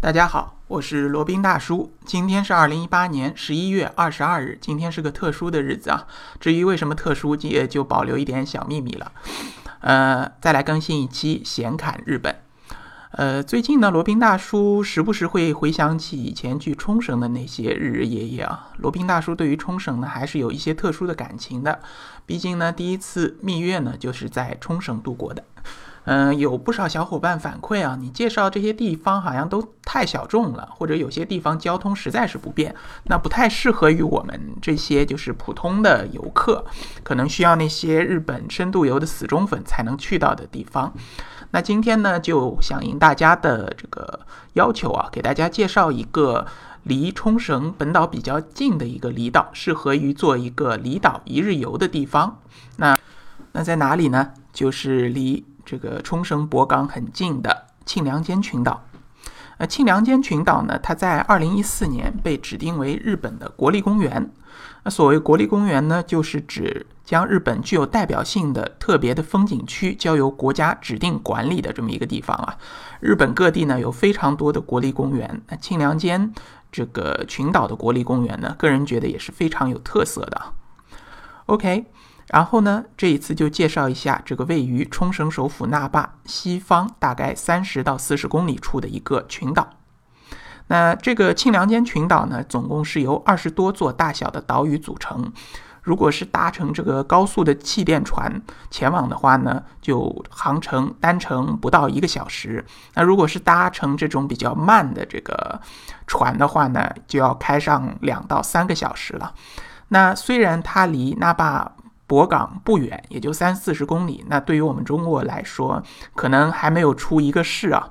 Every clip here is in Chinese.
大家好，我是罗宾大叔。今天是二零一八年十一月二十二日，今天是个特殊的日子啊。至于为什么特殊，也就保留一点小秘密了。呃，再来更新一期闲侃日本。呃，最近呢，罗宾大叔时不时会回想起以前去冲绳的那些日日夜夜啊。罗宾大叔对于冲绳呢，还是有一些特殊的感情的。毕竟呢，第一次蜜月呢，就是在冲绳度过的。嗯，有不少小伙伴反馈啊，你介绍这些地方好像都太小众了，或者有些地方交通实在是不便，那不太适合于我们这些就是普通的游客，可能需要那些日本深度游的死忠粉才能去到的地方。那今天呢，就响应大家的这个要求啊，给大家介绍一个离冲绳本岛比较近的一个离岛，适合于做一个离岛一日游的地方。那那在哪里呢？就是离。这个冲绳博港很近的庆良间群岛，呃，庆良间群岛呢，它在二零一四年被指定为日本的国立公园。那所谓国立公园呢，就是指将日本具有代表性的特别的风景区交由国家指定管理的这么一个地方啊。日本各地呢有非常多的国立公园，那庆良间这个群岛的国立公园呢，个人觉得也是非常有特色的。OK。然后呢，这一次就介绍一下这个位于冲绳首府那霸西方大概三十到四十公里处的一个群岛。那这个庆良间群岛呢，总共是由二十多座大小的岛屿组成。如果是搭乘这个高速的气垫船前往的话呢，就航程单程不到一个小时。那如果是搭乘这种比较慢的这个船的话呢，就要开上两到三个小时了。那虽然它离那霸博港不远，也就三四十公里。那对于我们中国来说，可能还没有出一个市啊。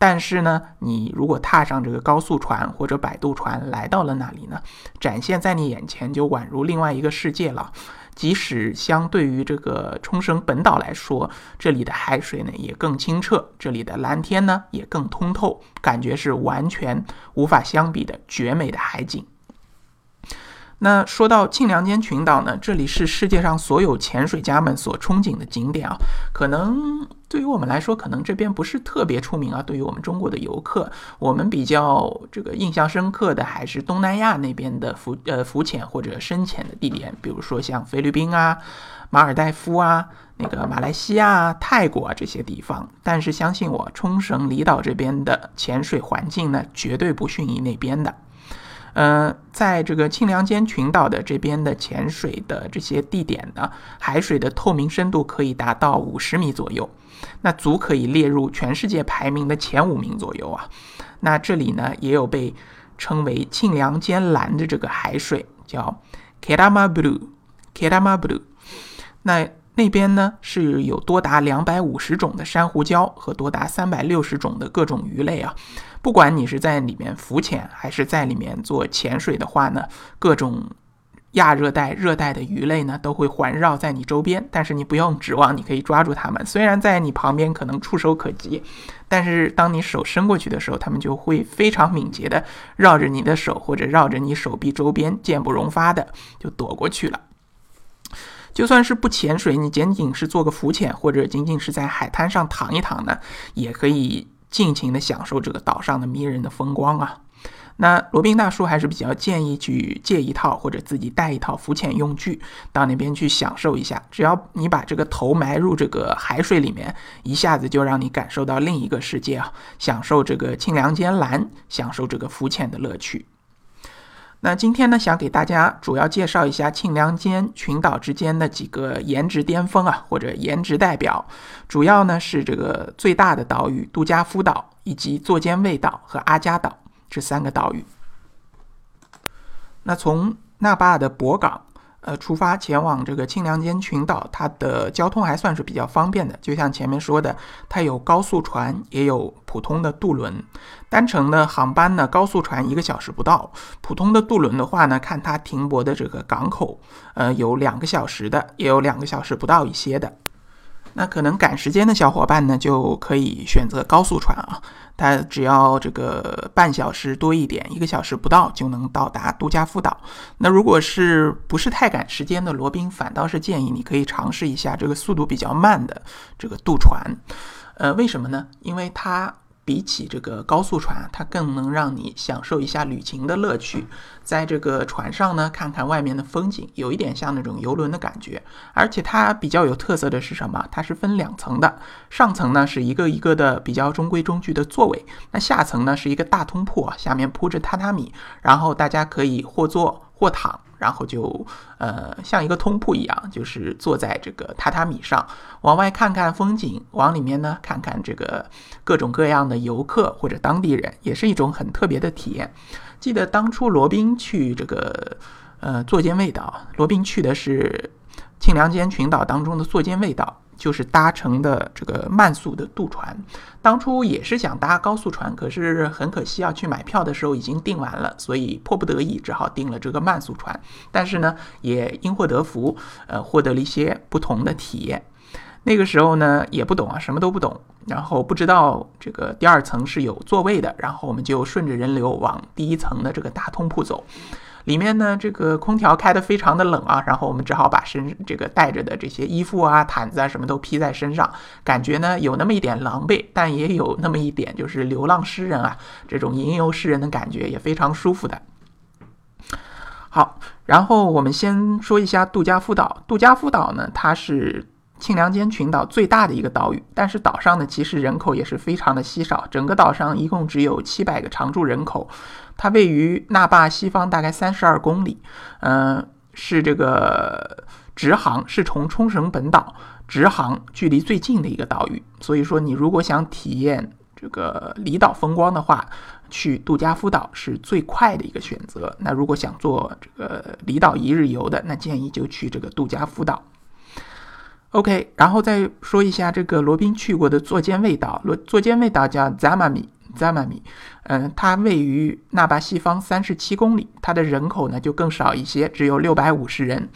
但是呢，你如果踏上这个高速船或者摆渡船来到了那里呢，展现在你眼前就宛如另外一个世界了。即使相对于这个冲绳本岛来说，这里的海水呢也更清澈，这里的蓝天呢也更通透，感觉是完全无法相比的绝美的海景。那说到庆良间群岛呢，这里是世界上所有潜水家们所憧憬的景点啊。可能对于我们来说，可能这边不是特别出名啊。对于我们中国的游客，我们比较这个印象深刻的还是东南亚那边的浮呃浮潜或者深潜的地点，比如说像菲律宾啊、马尔代夫啊、那个马来西亚、泰国啊这些地方。但是相信我，冲绳离岛这边的潜水环境呢，绝对不逊于那边的。呃，在这个庆良间群岛的这边的潜水的这些地点呢，海水的透明深度可以达到五十米左右，那足可以列入全世界排名的前五名左右啊。那这里呢，也有被称为庆良间蓝的这个海水，叫 Kerama Blue，Kerama Blue。那那边呢是有多达两百五十种的珊瑚礁和多达三百六十种的各种鱼类啊。不管你是在里面浮潜还是在里面做潜水的话呢，各种亚热带、热带的鱼类呢都会环绕在你周边。但是你不用指望你可以抓住它们，虽然在你旁边可能触手可及，但是当你手伸过去的时候，它们就会非常敏捷的绕着你的手或者绕着你手臂周边，箭不容发的就躲过去了。就算是不潜水，你仅仅是做个浮潜，或者仅仅是在海滩上躺一躺呢，也可以。尽情的享受这个岛上的迷人的风光啊！那罗宾大叔还是比较建议去借一套或者自己带一套浮潜用具到那边去享受一下。只要你把这个头埋入这个海水里面，一下子就让你感受到另一个世界啊！享受这个清凉间蓝，享受这个浮潜的乐趣。那今天呢，想给大家主要介绍一下庆良间群岛之间的几个颜值巅峰啊，或者颜值代表。主要呢是这个最大的岛屿杜加夫岛，以及座间卫岛和阿加岛这三个岛屿。那从那霸的博港。呃，出发前往这个清凉间群岛，它的交通还算是比较方便的。就像前面说的，它有高速船，也有普通的渡轮。单程的航班呢，高速船一个小时不到；普通的渡轮的话呢，看它停泊的这个港口，呃，有两个小时的，也有两个小时不到一些的。那可能赶时间的小伙伴呢，就可以选择高速船啊，它只要这个半小时多一点，一个小时不到就能到达杜加夫岛。那如果是不是太赶时间的罗宾，反倒是建议你可以尝试一下这个速度比较慢的这个渡船。呃，为什么呢？因为它比起这个高速船，它更能让你享受一下旅行的乐趣。在这个船上呢，看看外面的风景，有一点像那种游轮的感觉。而且它比较有特色的是什么？它是分两层的，上层呢是一个一个的比较中规中矩的座位，那下层呢是一个大通铺，下面铺着榻榻米，然后大家可以或坐或躺。然后就呃像一个通铺一样，就是坐在这个榻榻米上，往外看看风景，往里面呢看看这个各种各样的游客或者当地人，也是一种很特别的体验。记得当初罗宾去这个呃坐间卫岛，罗宾去的是清凉间群岛当中的坐间卫岛。就是搭乘的这个慢速的渡船，当初也是想搭高速船，可是很可惜啊，去买票的时候已经订完了，所以迫不得已只好订了这个慢速船。但是呢，也因祸得福，呃，获得了一些不同的体验。那个时候呢，也不懂啊，什么都不懂，然后不知道这个第二层是有座位的，然后我们就顺着人流往第一层的这个大通铺走。里面呢，这个空调开得非常的冷啊，然后我们只好把身这个带着的这些衣服啊、毯子啊什么都披在身上，感觉呢有那么一点狼狈，但也有那么一点就是流浪诗人啊这种吟游诗人的感觉，也非常舒服的。好，然后我们先说一下杜加夫岛。杜加夫岛呢，它是。庆良间群岛最大的一个岛屿，但是岛上呢其实人口也是非常的稀少，整个岛上一共只有七百个常住人口。它位于那霸西方大概三十二公里，嗯，是这个直航，是从冲绳本岛直航距离最近的一个岛屿。所以说，你如果想体验这个离岛风光的话，去杜加夫岛是最快的一个选择。那如果想做这个离岛一日游的，那建议就去这个杜加夫岛。OK，然后再说一下这个罗宾去过的座间卫岛。罗座间卫岛叫 Zamami Zamami，嗯，它位于那巴西方三十七公里，它的人口呢就更少一些，只有六百五十人。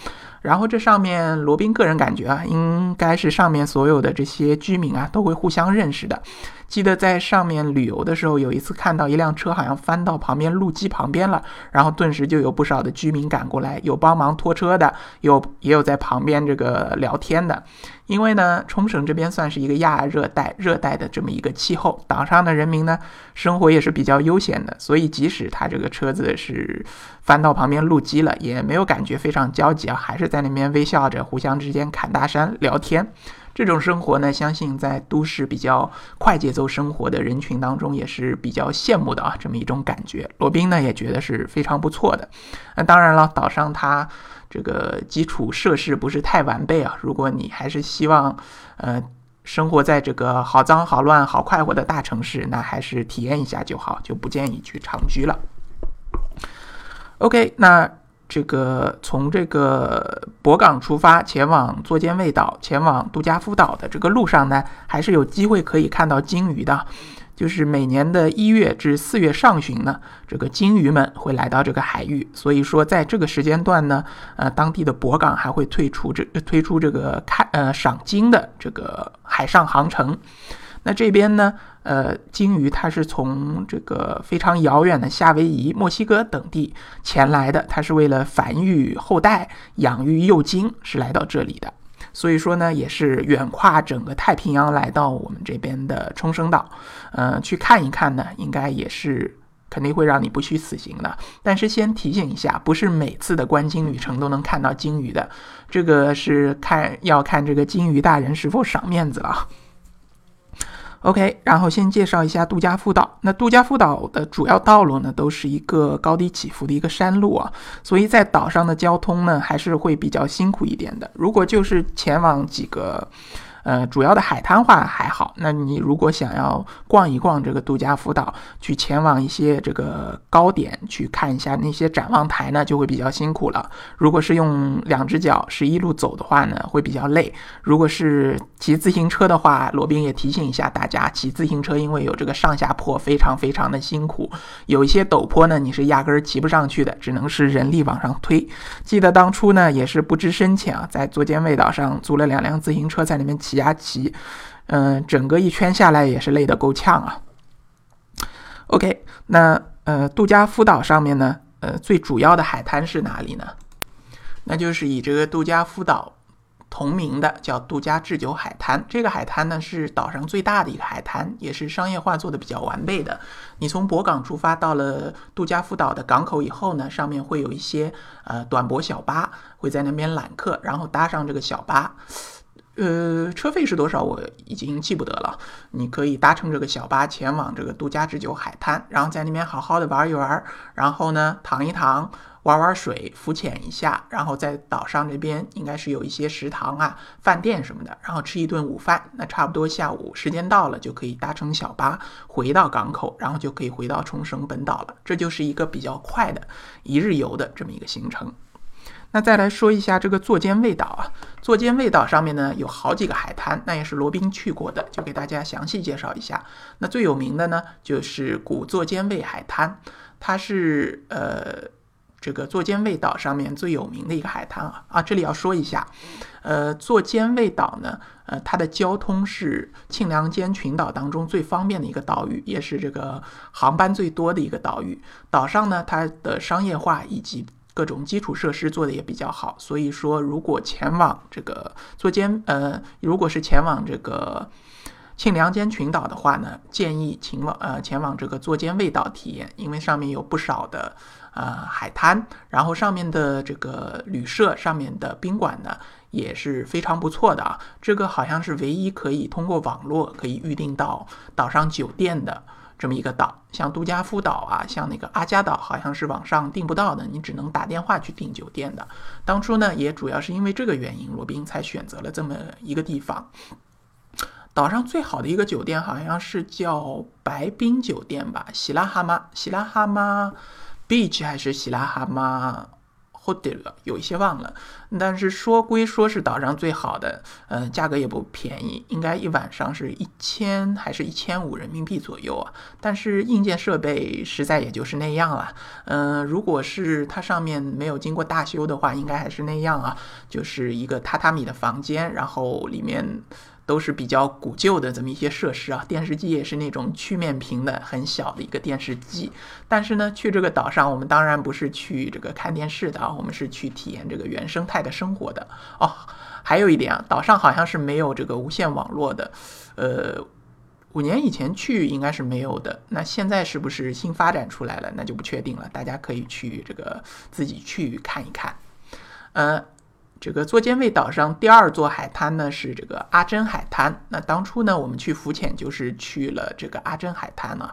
然后这上面罗宾个人感觉啊，应该是上面所有的这些居民啊都会互相认识的。记得在上面旅游的时候，有一次看到一辆车好像翻到旁边路基旁边了，然后顿时就有不少的居民赶过来，有帮忙拖车的，有也有在旁边这个聊天的。因为呢，冲绳这边算是一个亚热带、热带的这么一个气候，岛上的人民呢生活也是比较悠闲的，所以即使他这个车子是翻到旁边路基了，也没有感觉非常焦急啊，还是在那边微笑着，互相之间侃大山聊天。这种生活呢，相信在都市比较快节奏生活的人群当中也是比较羡慕的啊，这么一种感觉。罗宾呢也觉得是非常不错的。那当然了，岛上它这个基础设施不是太完备啊。如果你还是希望呃生活在这个好脏好乱好快活的大城市，那还是体验一下就好，就不建议去长居了。OK，那。这个从这个博港出发，前往座间卫岛，前往杜加夫岛的这个路上呢，还是有机会可以看到鲸鱼的。就是每年的一月至四月上旬呢，这个鲸鱼们会来到这个海域。所以说，在这个时间段呢，呃，当地的博港还会推出这推出这个看呃赏鲸的这个海上航程。那这边呢？呃，鲸鱼它是从这个非常遥远的夏威夷、墨西哥等地前来的，它是为了繁育后代、养育幼鲸是来到这里的。所以说呢，也是远跨整个太平洋来到我们这边的冲绳岛，嗯，去看一看呢，应该也是肯定会让你不虚此行的。但是先提醒一下，不是每次的观鲸旅程都能看到鲸鱼的，这个是看要看这个鲸鱼大人是否赏面子了。OK，然后先介绍一下杜加夫岛。那杜加夫岛的主要道路呢，都是一个高低起伏的一个山路啊，所以在岛上的交通呢，还是会比较辛苦一点的。如果就是前往几个。呃，主要的海滩话还好。那你如果想要逛一逛这个杜加夫岛，去前往一些这个高点去看一下那些展望台呢，就会比较辛苦了。如果是用两只脚是一路走的话呢，会比较累。如果是骑自行车的话，罗宾也提醒一下大家，骑自行车因为有这个上下坡，非常非常的辛苦。有一些陡坡呢，你是压根儿骑不上去的，只能是人力往上推。记得当初呢，也是不知深浅啊，在座间卫岛上租了两辆自行车，在里面骑。骑骑，嗯，整个一圈下来也是累得够呛啊。OK，那呃，杜加夫岛上面呢，呃，最主要的海滩是哪里呢？那就是以这个杜加夫岛同名的叫杜加智久海滩。这个海滩呢是岛上最大的一个海滩，也是商业化做的比较完备的。你从博港出发到了杜加夫岛的港口以后呢，上面会有一些呃短驳小巴会在那边揽客，然后搭上这个小巴。呃，车费是多少？我已经记不得了。你可以搭乘这个小巴前往这个杜加之酒海滩，然后在那边好好的玩一玩，然后呢躺一躺，玩玩水，浮潜一下，然后在岛上这边应该是有一些食堂啊、饭店什么的，然后吃一顿午饭。那差不多下午时间到了，就可以搭乘小巴回到港口，然后就可以回到冲绳本岛了。这就是一个比较快的一日游的这么一个行程。那再来说一下这个座间卫岛啊，座间卫岛上面呢有好几个海滩，那也是罗宾去过的，就给大家详细介绍一下。那最有名的呢就是古座间卫海滩，它是呃这个座间卫岛上面最有名的一个海滩啊啊，这里要说一下，呃座间卫岛呢，呃它的交通是庆良间群岛当中最方便的一个岛屿，也是这个航班最多的一个岛屿。岛上呢它的商业化以及各种基础设施做的也比较好，所以说如果前往这个座间，呃，如果是前往这个庆良间群岛的话呢，建议前往呃前往这个坐间卫岛体验，因为上面有不少的呃海滩，然后上面的这个旅社上面的宾馆呢也是非常不错的啊，这个好像是唯一可以通过网络可以预定到岛上酒店的。这么一个岛，像杜加夫岛啊，像那个阿加岛，好像是网上订不到的，你只能打电话去订酒店的。当初呢，也主要是因为这个原因，罗宾才选择了这么一个地方。岛上最好的一个酒店好像是叫白冰酒店吧，喜拉哈马，喜拉哈马 beach 还是喜拉哈马？hotel 有一些忘了，但是说归说是岛上最好的，嗯，价格也不便宜，应该一晚上是一千还是一千五人民币左右啊。但是硬件设备实在也就是那样了，嗯，如果是它上面没有经过大修的话，应该还是那样啊，就是一个榻榻米的房间，然后里面。都是比较古旧的这么一些设施啊，电视机也是那种曲面屏的很小的一个电视机。但是呢，去这个岛上，我们当然不是去这个看电视的啊，我们是去体验这个原生态的生活的哦。还有一点啊，岛上好像是没有这个无线网络的，呃，五年以前去应该是没有的。那现在是不是新发展出来了？那就不确定了，大家可以去这个自己去看一看，呃。这个座间卫岛上第二座海滩呢是这个阿珍海滩。那当初呢，我们去浮潜就是去了这个阿珍海滩呢。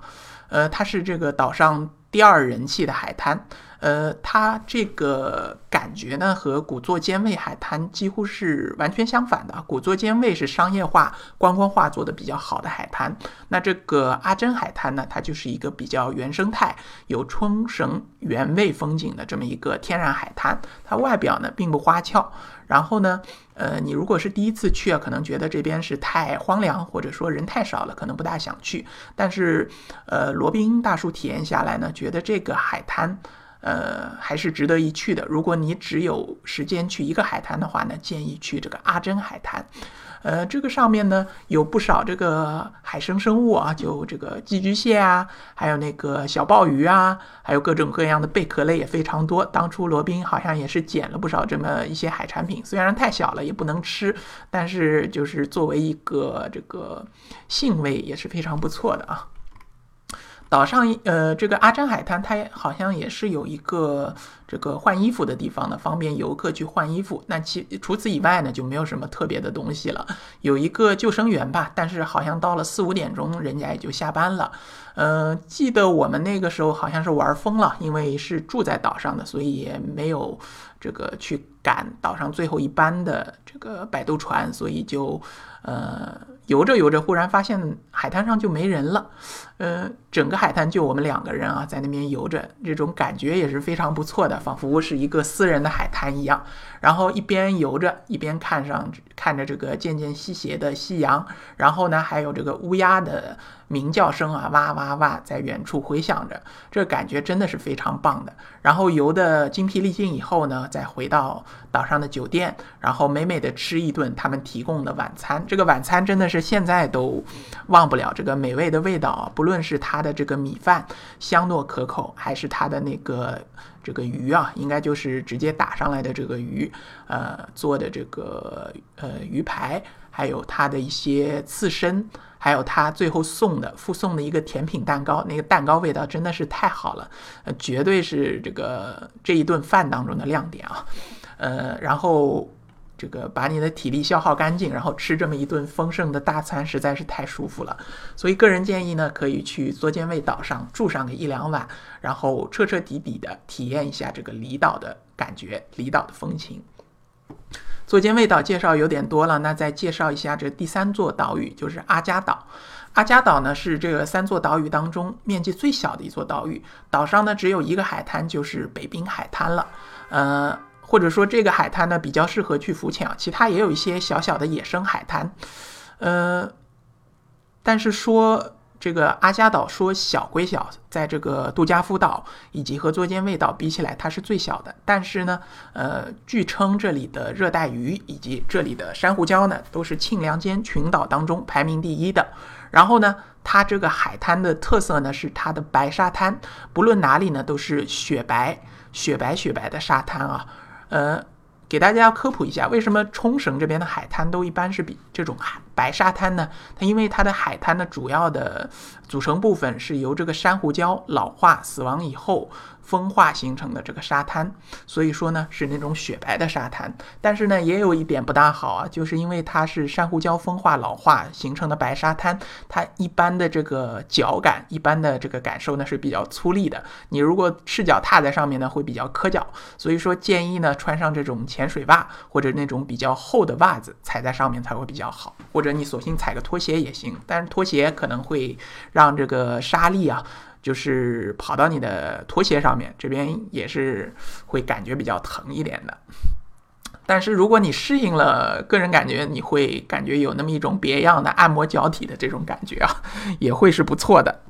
呃，它是这个岛上第二人气的海滩。呃，它这个感觉呢，和古座间卫海滩几乎是完全相反的。古座间卫是商业化、观光化做的比较好的海滩，那这个阿珍海滩呢，它就是一个比较原生态、有冲绳原味风景的这么一个天然海滩。它外表呢并不花俏，然后呢，呃，你如果是第一次去啊，可能觉得这边是太荒凉，或者说人太少了，可能不大想去。但是，呃，罗宾大叔体验下来呢，觉得这个海滩。呃，还是值得一去的。如果你只有时间去一个海滩的话呢，建议去这个阿珍海滩。呃，这个上面呢有不少这个海生生物啊，就这个寄居蟹啊，还有那个小鲍鱼啊，还有各种各样的贝壳类也非常多。当初罗宾好像也是捡了不少这么一些海产品，虽然太小了也不能吃，但是就是作为一个这个性味也是非常不错的啊。岛上，呃，这个阿珍海滩，它好像也是有一个这个换衣服的地方的，方便游客去换衣服。那其除此以外呢，就没有什么特别的东西了。有一个救生员吧，但是好像到了四五点钟，人家也就下班了。呃，记得我们那个时候好像是玩疯了，因为是住在岛上的，所以也没有这个去赶岛上最后一班的这个摆渡船，所以就呃。游着游着，忽然发现海滩上就没人了，呃，整个海滩就我们两个人啊，在那边游着，这种感觉也是非常不错的，仿佛是一个私人的海滩一样。然后一边游着，一边看上看着这个渐渐西斜的夕阳，然后呢，还有这个乌鸦的鸣叫声啊，哇哇哇，在远处回响着，这感觉真的是非常棒的。然后游的精疲力尽以后呢，再回到岛上的酒店，然后美美的吃一顿他们提供的晚餐，这个晚餐真的是。现在都忘不了这个美味的味道啊！不论是它的这个米饭香糯可口，还是它的那个这个鱼啊，应该就是直接打上来的这个鱼，呃，做的这个呃鱼排，还有它的一些刺身，还有它最后送的附送的一个甜品蛋糕，那个蛋糕味道真的是太好了，呃，绝对是这个这一顿饭当中的亮点啊！呃，然后。这个把你的体力消耗干净，然后吃这么一顿丰盛的大餐，实在是太舒服了。所以个人建议呢，可以去作间卫岛上住上个一两晚，然后彻彻底底的体验一下这个离岛的感觉，离岛的风情。作间卫岛介绍有点多了，那再介绍一下这第三座岛屿，就是阿加岛。阿加岛呢是这个三座岛屿当中面积最小的一座岛屿，岛上呢只有一个海滩，就是北滨海滩了。呃。或者说这个海滩呢比较适合去浮潜，其他也有一些小小的野生海滩，呃，但是说这个阿加岛说小归小，在这个杜加夫岛以及和作间卫岛比起来，它是最小的。但是呢，呃，据称这里的热带鱼以及这里的珊瑚礁呢，都是庆良间群岛当中排名第一的。然后呢，它这个海滩的特色呢是它的白沙滩，不论哪里呢都是雪白、雪白、雪白的沙滩啊。呃，给大家科普一下，为什么冲绳这边的海滩都一般是比这种海白沙滩呢？它因为它的海滩的主要的组成部分是由这个珊瑚礁老化死亡以后。风化形成的这个沙滩，所以说呢是那种雪白的沙滩。但是呢也有一点不大好啊，就是因为它是珊瑚礁风化老化形成的白沙滩，它一般的这个脚感，一般的这个感受呢是比较粗粝的。你如果赤脚踏在上面呢，会比较磕脚。所以说建议呢穿上这种潜水袜或者那种比较厚的袜子，踩在上面才会比较好。或者你索性踩个拖鞋也行，但是拖鞋可能会让这个沙粒啊。就是跑到你的拖鞋上面，这边也是会感觉比较疼一点的。但是如果你适应了，个人感觉你会感觉有那么一种别样的按摩脚底的这种感觉啊，也会是不错的。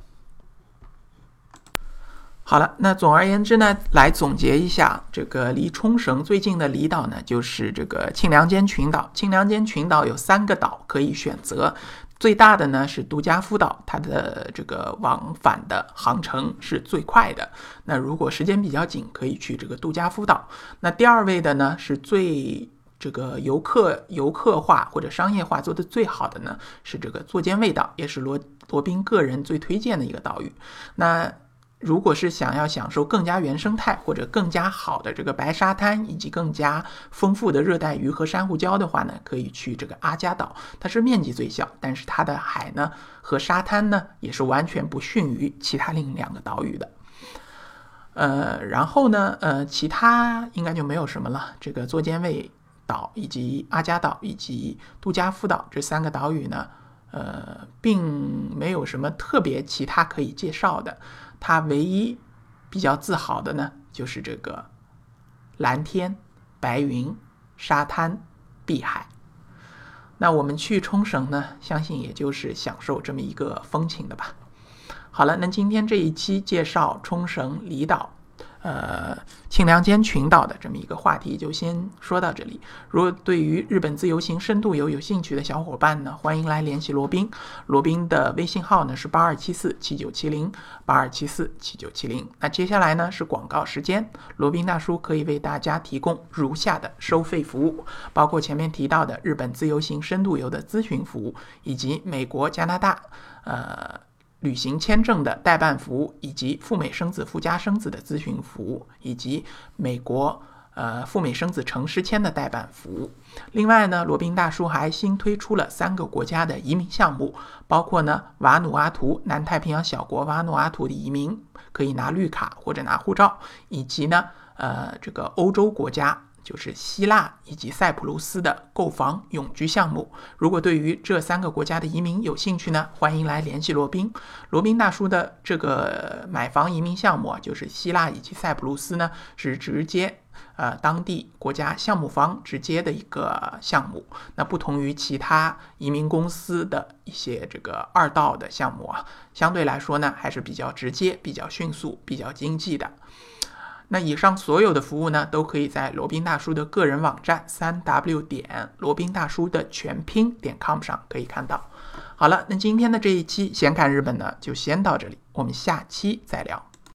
好了，那总而言之呢，来总结一下，这个离冲绳最近的离岛呢，就是这个庆良间群岛。庆良间群岛有三个岛可以选择。最大的呢是杜加夫岛，它的这个往返的航程是最快的。那如果时间比较紧，可以去这个杜加夫岛。那第二位的呢是最这个游客游客化或者商业化做得最好的呢是这个作间卫岛，也是罗罗宾个人最推荐的一个岛屿。那。如果是想要享受更加原生态或者更加好的这个白沙滩以及更加丰富的热带鱼和珊瑚礁的话呢，可以去这个阿加岛。它是面积最小，但是它的海呢和沙滩呢也是完全不逊于其他另两个岛屿的。呃，然后呢，呃，其他应该就没有什么了。这个作间卫岛以及阿加岛以及杜加夫岛这三个岛屿呢，呃，并没有什么特别其他可以介绍的。它唯一比较自豪的呢，就是这个蓝天、白云、沙滩、碧海。那我们去冲绳呢，相信也就是享受这么一个风情的吧。好了，那今天这一期介绍冲绳离岛。呃，庆良间群岛的这么一个话题就先说到这里。如果对于日本自由行深度游有兴趣的小伙伴呢，欢迎来联系罗宾。罗宾的微信号呢是八二七四七九七零八二七四七九七零。那接下来呢是广告时间，罗宾大叔可以为大家提供如下的收费服务，包括前面提到的日本自由行深度游的咨询服务，以及美国、加拿大，呃。旅行签证的代办服务，以及赴美生子、附加生子的咨询服务，以及美国呃赴美生子城市签的代办服务。另外呢，罗宾大叔还新推出了三个国家的移民项目，包括呢瓦努阿图，南太平洋小国瓦努阿图的移民可以拿绿卡或者拿护照，以及呢呃这个欧洲国家。就是希腊以及塞浦路斯的购房永居项目。如果对于这三个国家的移民有兴趣呢，欢迎来联系罗宾。罗宾大叔的这个买房移民项目啊，就是希腊以及塞浦路斯呢，是直接呃当地国家项目方直接的一个项目。那不同于其他移民公司的一些这个二道的项目啊，相对来说呢，还是比较直接、比较迅速、比较经济的。那以上所有的服务呢，都可以在罗宾大叔的个人网站三 w 点罗宾大叔的全拼点 com 上可以看到。好了，那今天的这一期闲侃日本呢，就先到这里，我们下期再聊。